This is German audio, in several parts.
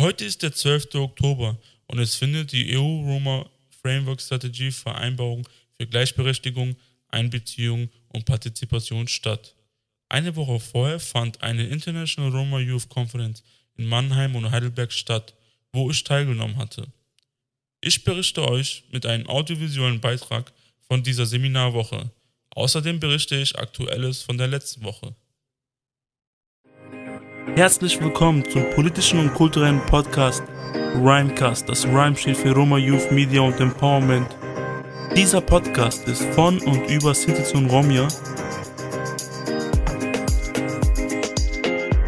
Heute ist der 12. Oktober und es findet die EU-Roma Framework Strategie Vereinbarung für Gleichberechtigung, Einbeziehung und Partizipation statt. Eine Woche vorher fand eine International Roma Youth Conference in Mannheim und Heidelberg statt, wo ich teilgenommen hatte. Ich berichte euch mit einem audiovisuellen Beitrag von dieser Seminarwoche. Außerdem berichte ich Aktuelles von der letzten Woche. Herzlich willkommen zum politischen und kulturellen Podcast Rhymecast. Das Rhyme steht für Roma Youth Media und Empowerment. Dieser Podcast ist von und über Sinti und Romja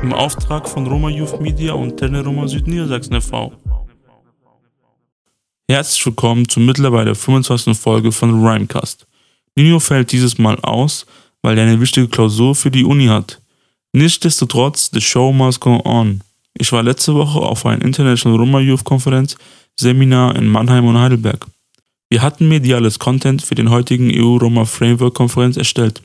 im Auftrag von Roma Youth Media und Teleroma Südniedersachsen e.V. Herzlich willkommen zur mittlerweile 25. Folge von Rhymecast. Nino fällt dieses Mal aus, weil er eine wichtige Klausur für die Uni hat. Nichtsdestotrotz, the show must go on. Ich war letzte Woche auf einer International Roma Youth Konferenz Seminar in Mannheim und Heidelberg. Wir hatten mediales Content für den heutigen EU-Roma Framework Konferenz erstellt.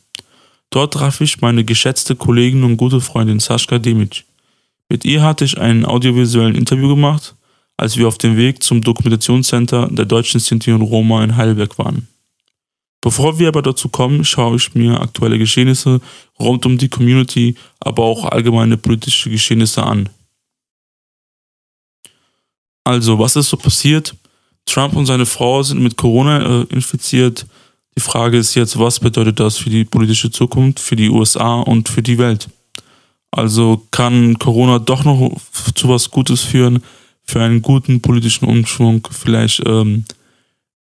Dort traf ich meine geschätzte Kollegin und gute Freundin Sascha Demic. Mit ihr hatte ich ein audiovisuellen Interview gemacht, als wir auf dem Weg zum Dokumentationscenter der deutschen Sinti und Roma in Heidelberg waren. Bevor wir aber dazu kommen, schaue ich mir aktuelle Geschehnisse rund um die Community, aber auch allgemeine politische Geschehnisse an. Also, was ist so passiert? Trump und seine Frau sind mit Corona äh, infiziert. Die Frage ist jetzt, was bedeutet das für die politische Zukunft, für die USA und für die Welt? Also kann Corona doch noch zu was Gutes führen, für einen guten politischen Umschwung? Vielleicht ähm,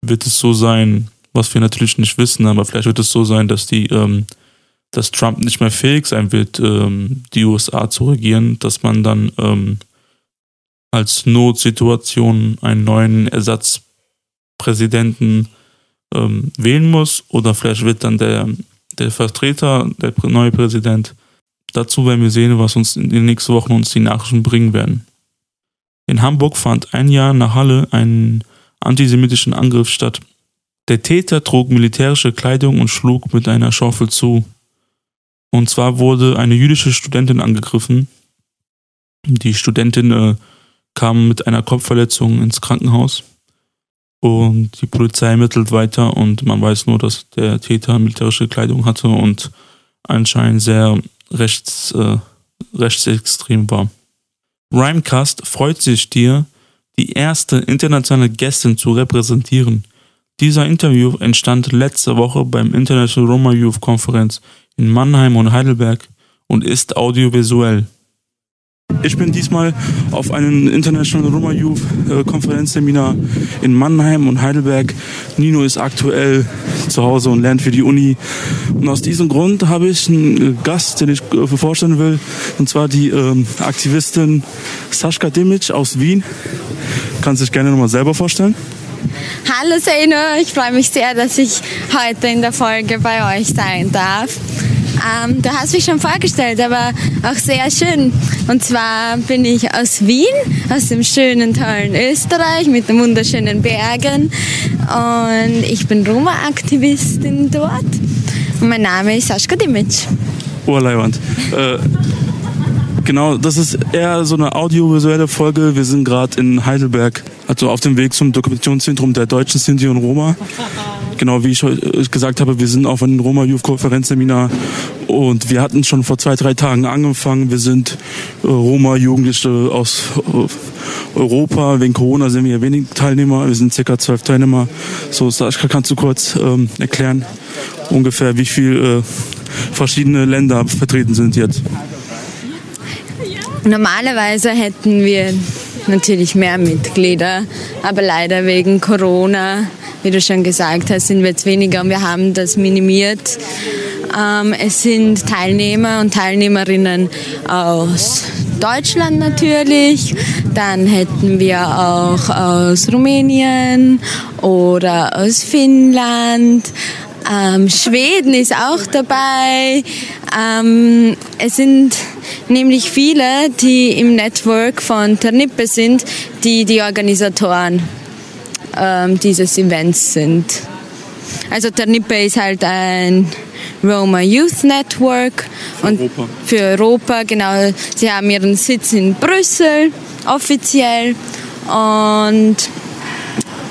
wird es so sein, was wir natürlich nicht wissen, aber vielleicht wird es so sein, dass die, ähm, dass Trump nicht mehr fähig sein wird, ähm, die USA zu regieren, dass man dann ähm, als Notsituation einen neuen Ersatzpräsidenten ähm, wählen muss oder vielleicht wird dann der, der Vertreter, der neue Präsident. Dazu werden wir sehen, was uns in den nächsten Wochen uns die Nachrichten bringen werden. In Hamburg fand ein Jahr nach Halle ein antisemitischen Angriff statt. Der Täter trug militärische Kleidung und schlug mit einer Schaufel zu. Und zwar wurde eine jüdische Studentin angegriffen. Die Studentin äh, kam mit einer Kopfverletzung ins Krankenhaus. Und die Polizei ermittelt weiter und man weiß nur, dass der Täter militärische Kleidung hatte und anscheinend sehr rechts, äh, rechtsextrem war. Rhymecast freut sich dir, die erste internationale Gästin zu repräsentieren – dieser Interview entstand letzte Woche beim International Roma Youth Conference in Mannheim und Heidelberg und ist audiovisuell. Ich bin diesmal auf einem International Roma Youth äh, Konferenzseminar in Mannheim und Heidelberg. Nino ist aktuell zu Hause und lernt für die Uni. Und aus diesem Grund habe ich einen Gast, den ich äh, vorstellen will, und zwar die ähm, Aktivistin Sascha Dimic aus Wien. Kann sich gerne nochmal selber vorstellen. Hallo Seino, ich freue mich sehr, dass ich heute in der Folge bei euch sein darf. Ähm, du hast mich schon vorgestellt, aber auch sehr schön. Und zwar bin ich aus Wien, aus dem schönen, tollen Österreich mit den wunderschönen Bergen. Und ich bin Roma-Aktivistin dort. Und mein Name ist Sascha Dimic. Oh, Leiwand. Äh, genau, das ist eher so eine audiovisuelle Folge. Wir sind gerade in Heidelberg also auf dem Weg zum Dokumentationszentrum der Deutschen Sinti und Roma. Genau wie ich gesagt habe, wir sind auf einem Roma Youth Konferenzseminar und wir hatten schon vor zwei, drei Tagen angefangen. Wir sind äh, Roma-Jugendliche aus äh, Europa. Wegen Corona sind wir wenig Teilnehmer. Wir sind circa zwölf Teilnehmer. So, Sascha, kannst du kurz ähm, erklären, ungefähr wie viele äh, verschiedene Länder vertreten sind jetzt? Normalerweise hätten wir natürlich mehr Mitglieder. Aber leider wegen Corona, wie du schon gesagt hast, sind wir jetzt weniger und wir haben das minimiert. Ähm, es sind Teilnehmer und Teilnehmerinnen aus Deutschland natürlich, dann hätten wir auch aus Rumänien oder aus Finnland. Ähm, Schweden ist auch dabei. Ähm, es sind nämlich viele, die im Network von Ternippe sind, die die Organisatoren ähm, dieses Events sind. Also Ternippe ist halt ein Roma Youth Network für und Europa. für Europa, genau. Sie haben ihren Sitz in Brüssel offiziell. Und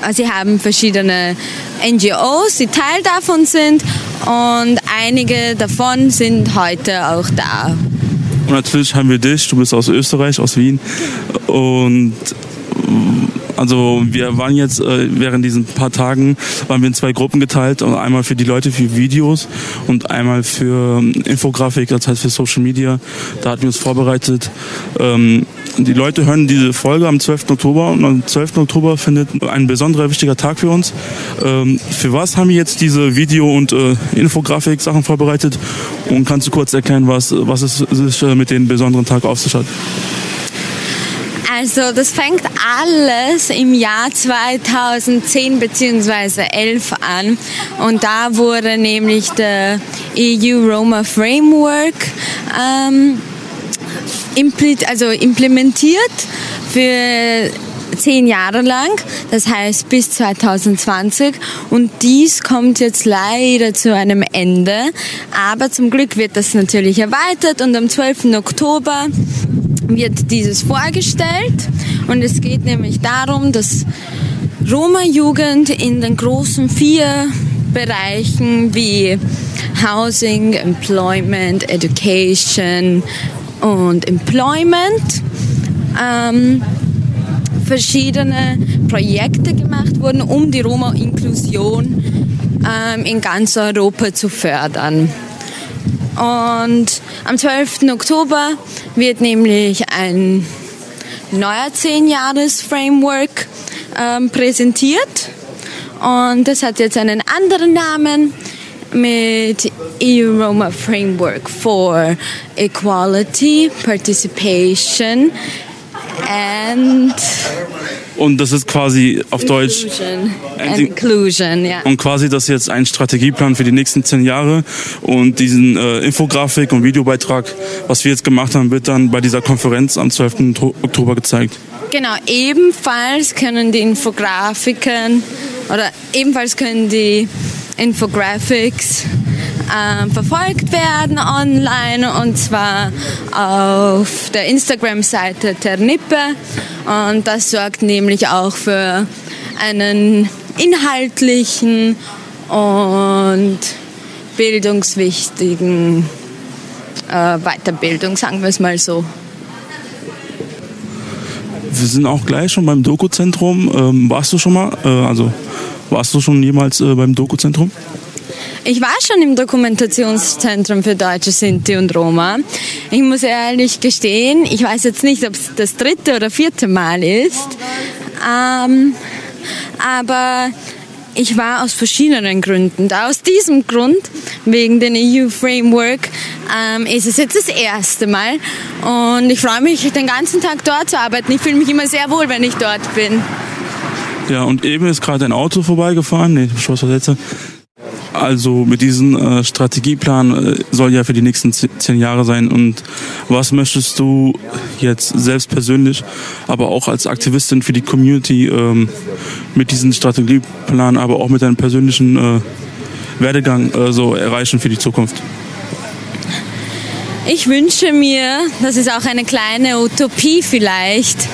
äh, sie haben verschiedene NGOs, die Teil davon sind und einige davon sind heute auch da. Und natürlich haben wir dich, du bist aus Österreich, aus Wien. Und also wir waren jetzt äh, während diesen paar Tagen waren wir in zwei Gruppen geteilt, einmal für die Leute für Videos und einmal für ähm, Infografik, das heißt für Social Media. Da hatten wir uns vorbereitet. Ähm, die Leute hören diese Folge am 12. Oktober und am 12. Oktober findet ein besonderer wichtiger Tag für uns. Ähm, für was haben wir jetzt diese Video- und äh, Infografik-Sachen vorbereitet? Und kannst du kurz erklären, was, was es sich äh, mit dem besonderen Tag auf sich hat? Also das fängt alles im Jahr 2010 bzw. 11 an und da wurde nämlich der EU Roma Framework ähm, also implementiert für zehn Jahre lang, das heißt bis 2020. Und dies kommt jetzt leider zu einem Ende. Aber zum Glück wird das natürlich erweitert und am 12. Oktober wird dieses vorgestellt und es geht nämlich darum, dass Roma-Jugend in den großen vier Bereichen wie Housing, Employment, Education und Employment ähm, verschiedene Projekte gemacht wurden, um die Roma-Inklusion ähm, in ganz Europa zu fördern. Und am 12. Oktober wird nämlich ein neuer 10-Jahres-Framework ähm, präsentiert. Und das hat jetzt einen anderen Namen mit EU Roma Framework for Equality, Participation and und das ist quasi auf Deutsch Inclusion, ja. Und quasi das ist jetzt ein Strategieplan für die nächsten zehn Jahre. Und diesen äh, Infografik und Videobeitrag, was wir jetzt gemacht haben, wird dann bei dieser Konferenz am 12. Oktober gezeigt. Genau, ebenfalls können die Infografiken oder ebenfalls können die Infographics äh, verfolgt werden online und zwar auf der Instagram-Seite Ternippe und das sorgt nämlich auch für einen inhaltlichen und bildungswichtigen äh, Weiterbildung, sagen wir es mal so. Wir sind auch gleich schon beim Doku-Zentrum. Ähm, warst du schon mal? Äh, also warst du schon jemals äh, beim Doku-Zentrum? Ich war schon im Dokumentationszentrum für Deutsche, Sinti und Roma. Ich muss ehrlich gestehen, ich weiß jetzt nicht, ob es das dritte oder vierte Mal ist, ähm, aber ich war aus verschiedenen Gründen. Aus diesem Grund, wegen dem EU-Framework, ähm, ist es jetzt das erste Mal. Und ich freue mich, den ganzen Tag dort zu arbeiten. Ich fühle mich immer sehr wohl, wenn ich dort bin. Ja, und eben ist gerade ein Auto vorbeigefahren. Nee, Schussversetzer. Also mit diesem äh, Strategieplan äh, soll ja für die nächsten zehn Jahre sein. Und was möchtest du jetzt selbst persönlich, aber auch als Aktivistin für die Community ähm, mit diesem Strategieplan, aber auch mit deinem persönlichen äh, Werdegang äh, so erreichen für die Zukunft? Ich wünsche mir, das ist auch eine kleine Utopie vielleicht,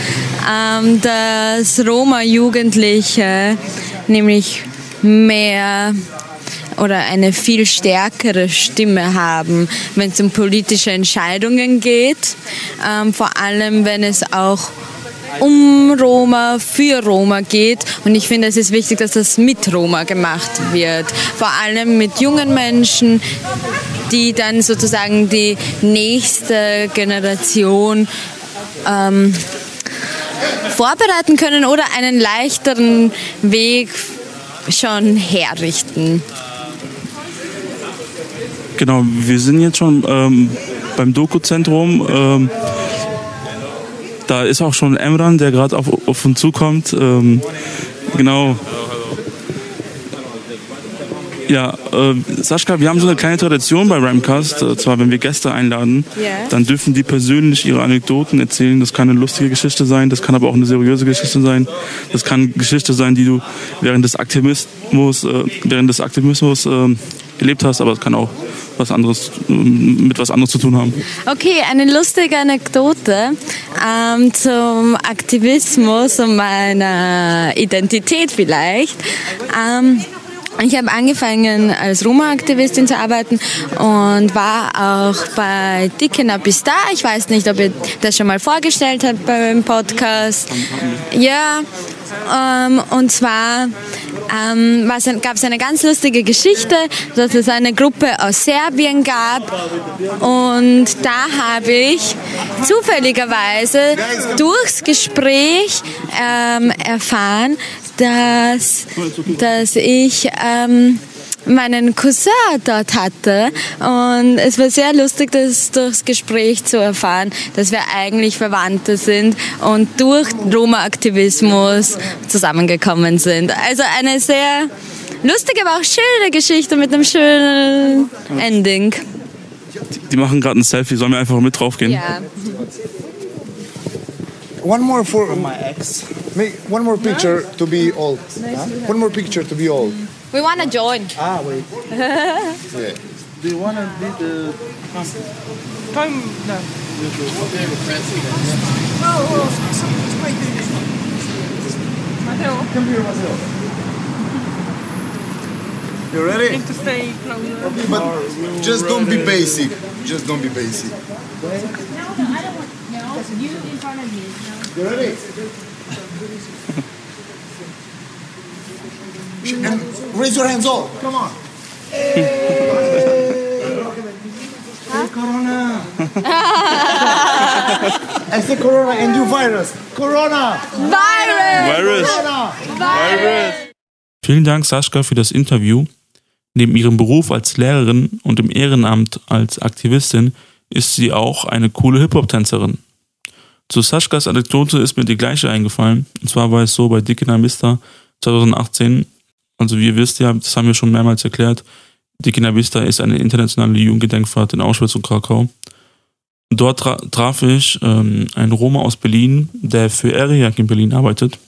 ähm, dass Roma-Jugendliche nämlich mehr oder eine viel stärkere Stimme haben, wenn es um politische Entscheidungen geht, ähm, vor allem wenn es auch um Roma, für Roma geht. Und ich finde, es ist wichtig, dass das mit Roma gemacht wird. Vor allem mit jungen Menschen, die dann sozusagen die nächste Generation ähm, vorbereiten können oder einen leichteren Weg schon herrichten. Genau, wir sind jetzt schon ähm, beim Doku-Zentrum. Ähm, da ist auch schon Emran, der gerade auf, auf uns zukommt. Ähm, genau. Ja, äh, Sascha, wir haben so eine kleine Tradition bei Ramcast. Äh, zwar, wenn wir Gäste einladen, Ja. dann dürfen die persönlich ihre Anekdoten erzählen. Das kann eine lustige Geschichte sein, das kann aber auch eine seriöse Geschichte sein. Das kann eine Geschichte sein, die du während des Aktivismus, äh, während des Aktivismus äh, erlebt hast, aber es kann auch was anderes äh, mit was anderes zu tun haben. Okay, eine lustige Anekdote ähm, zum Aktivismus und meiner Identität vielleicht. Ähm, ich habe angefangen als Roma-Aktivistin zu arbeiten und war auch bei Dicke Bista. Ich weiß nicht, ob ihr das schon mal vorgestellt habt beim Podcast. Ja, ähm, und zwar ähm, gab es eine ganz lustige Geschichte, dass es eine Gruppe aus Serbien gab und da habe ich zufälligerweise durchs Gespräch ähm, erfahren, dass, dass ich ähm, meinen Cousin dort hatte und es war sehr lustig, das durchs Gespräch zu erfahren, dass wir eigentlich Verwandte sind und durch Roma-Aktivismus zusammengekommen sind. Also eine sehr lustige, aber auch schöne Geschichte mit einem schönen Ending. Die machen gerade ein Selfie, sollen wir einfach mit draufgehen? Ja. One more for my ex. Make one more picture to be old. One more picture to be old. We wanna join. Ah, wait. yeah. Do you want to be the Time no. Matteo, Come here, Marcelo. You ready? need to stay closer. But just don't be basic. Just don't be basic. No, no, I don't want. No, you in front of me. You ready? And raise your hands all. Come on. Hey, Corona. I say Corona and you virus. Corona. Virus! Virus? Vielen Dank, Sascha, für das Interview. Neben ihrem Beruf als Lehrerin und im Ehrenamt als Aktivistin ist sie auch eine coole Hip-Hop-Tänzerin. Zu Saschkas Anekdote ist mir die gleiche eingefallen. Und zwar war es so bei Dick in Mister 2018. Also wie ihr wisst ja, das haben wir schon mehrmals erklärt, Dick in Vista ist eine internationale Jugendgedenkfahrt in Auschwitz und Krakau. Dort tra traf ich ähm, einen Roma aus Berlin, der für ERIAC in Berlin arbeitet.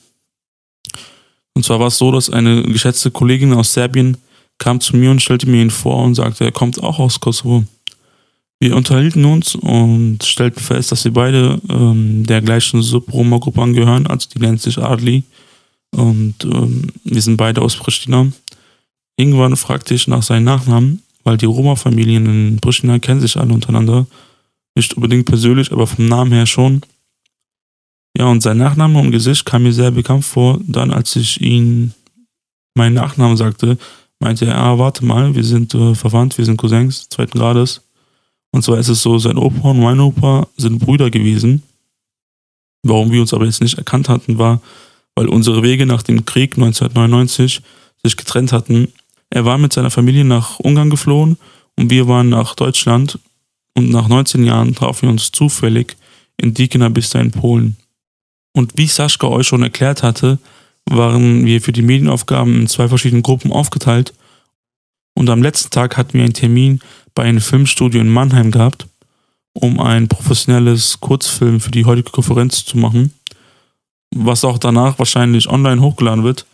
Und zwar war es so, dass eine geschätzte Kollegin aus Serbien kam zu mir und stellte mir ihn vor und sagte, er kommt auch aus Kosovo. Wir unterhielten uns und stellten fest, dass wir beide ähm, der gleichen Sub-Roma-Gruppe angehören, also die nennt sich Adli. Und ähm, wir sind beide aus Pristina. Irgendwann fragte ich nach seinen Nachnamen, weil die Roma-Familien in Pristina kennen sich alle untereinander. Nicht unbedingt persönlich, aber vom Namen her schon. Ja, und sein Nachname und Gesicht kam mir sehr bekannt vor. Dann, als ich ihn meinen Nachnamen sagte, meinte er, ah, warte mal, wir sind äh, verwandt, wir sind Cousins zweiten Grades. Und zwar ist es so, sein Opa und mein Opa sind Brüder gewesen. Warum wir uns aber jetzt nicht erkannt hatten, war, weil unsere Wege nach dem Krieg 1999 sich getrennt hatten. Er war mit seiner Familie nach Ungarn geflohen und wir waren nach Deutschland und nach 19 Jahren trafen wir uns zufällig in Diekener Bista in Polen. Und wie Sascha euch schon erklärt hatte, waren wir für die Medienaufgaben in zwei verschiedenen Gruppen aufgeteilt und am letzten Tag hatten wir einen Termin bei einem Filmstudio in Mannheim gehabt, um ein professionelles Kurzfilm für die heutige Konferenz zu machen, was auch danach wahrscheinlich online hochgeladen wird.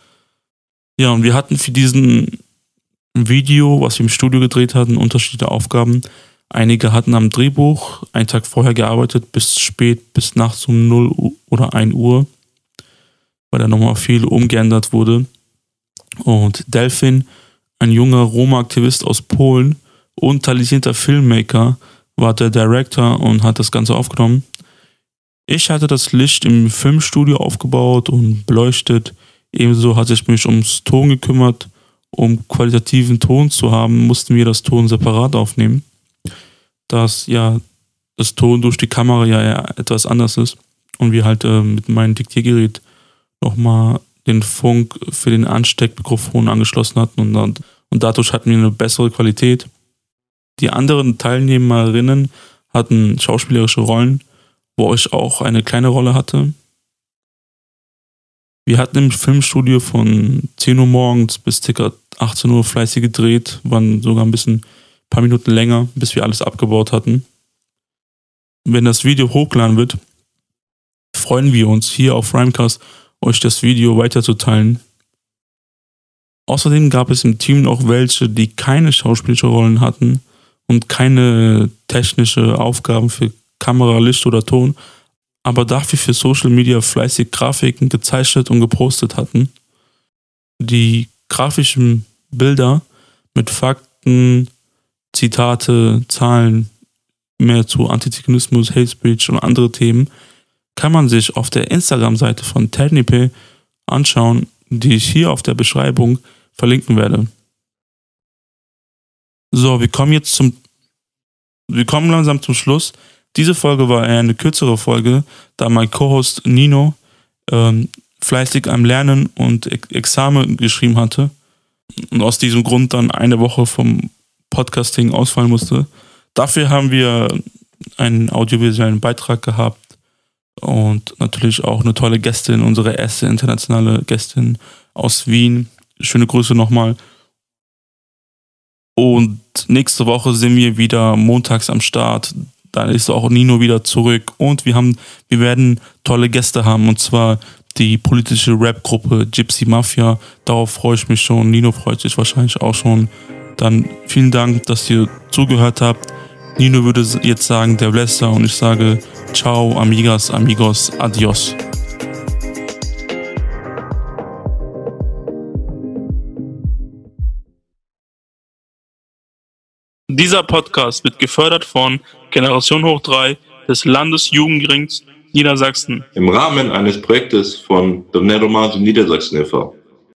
Ja, und wir hatten für diesen Video, was wir im Studio gedreht hatten, unterschiedliche Aufgaben. Einige hatten am Drehbuch einen Tag vorher gearbeitet, bis spät, bis nachts um 0 Uhr oder 1 Uhr, weil da nochmal viel umgeändert wurde. Und Delphin, ein junger Roma-Aktivist aus Polen und talentierter Filmmaker, war der Director und hat das Ganze aufgenommen. Ich hatte das Licht im Filmstudio aufgebaut und beleuchtet. Ebenso hatte ich mich ums Ton gekümmert. Um qualitativen Ton zu haben, mussten wir das Ton separat aufnehmen. Dass ja das Ton durch die Kamera ja etwas anders ist. Und wir halt äh, mit meinem Diktiergerät nochmal den Funk für den Ansteckmikrofon angeschlossen hatten und, dann, und dadurch hatten wir eine bessere Qualität. Die anderen Teilnehmerinnen hatten schauspielerische Rollen, wo ich auch eine kleine Rolle hatte. Wir hatten im Filmstudio von 10 Uhr morgens bis ca. 18 Uhr fleißig gedreht, waren sogar ein bisschen, ein paar Minuten länger, bis wir alles abgebaut hatten. Wenn das Video hochgeladen wird, freuen wir uns hier auf Rhymecast, euch das Video weiterzuteilen. Außerdem gab es im Team noch welche, die keine schauspielische Rollen hatten und keine technische Aufgaben für Kamera, Licht oder Ton, aber dafür für Social Media fleißig Grafiken gezeichnet und gepostet hatten. Die grafischen Bilder mit Fakten, Zitate, Zahlen, mehr zu Antizygnismus, Hate Speech und andere Themen, kann man sich auf der Instagram-Seite von Technipe anschauen, die ich hier auf der Beschreibung verlinken werde. So, wir kommen jetzt zum, wir kommen langsam zum Schluss. Diese Folge war eher eine kürzere Folge, da mein Co-Host Nino ähm, fleißig am Lernen und Examen geschrieben hatte und aus diesem Grund dann eine Woche vom Podcasting ausfallen musste. Dafür haben wir einen audiovisuellen Beitrag gehabt und natürlich auch eine tolle Gästin, unsere erste internationale Gästin aus Wien. Schöne Grüße nochmal. Und nächste Woche sind wir wieder montags am Start dann ist auch Nino wieder zurück und wir haben, wir werden tolle Gäste haben und zwar die politische Rap-Gruppe Gypsy Mafia. Darauf freue ich mich schon. Nino freut sich wahrscheinlich auch schon. Dann vielen Dank, dass ihr zugehört habt. Nino würde jetzt sagen, der Bläster und ich sage Ciao, amigas, amigos, adios. Dieser Podcast wird gefördert von Generation Hoch 3 des Landesjugendrings Niedersachsen. Im Rahmen eines Projektes von Doneromato Niedersachsen e.V.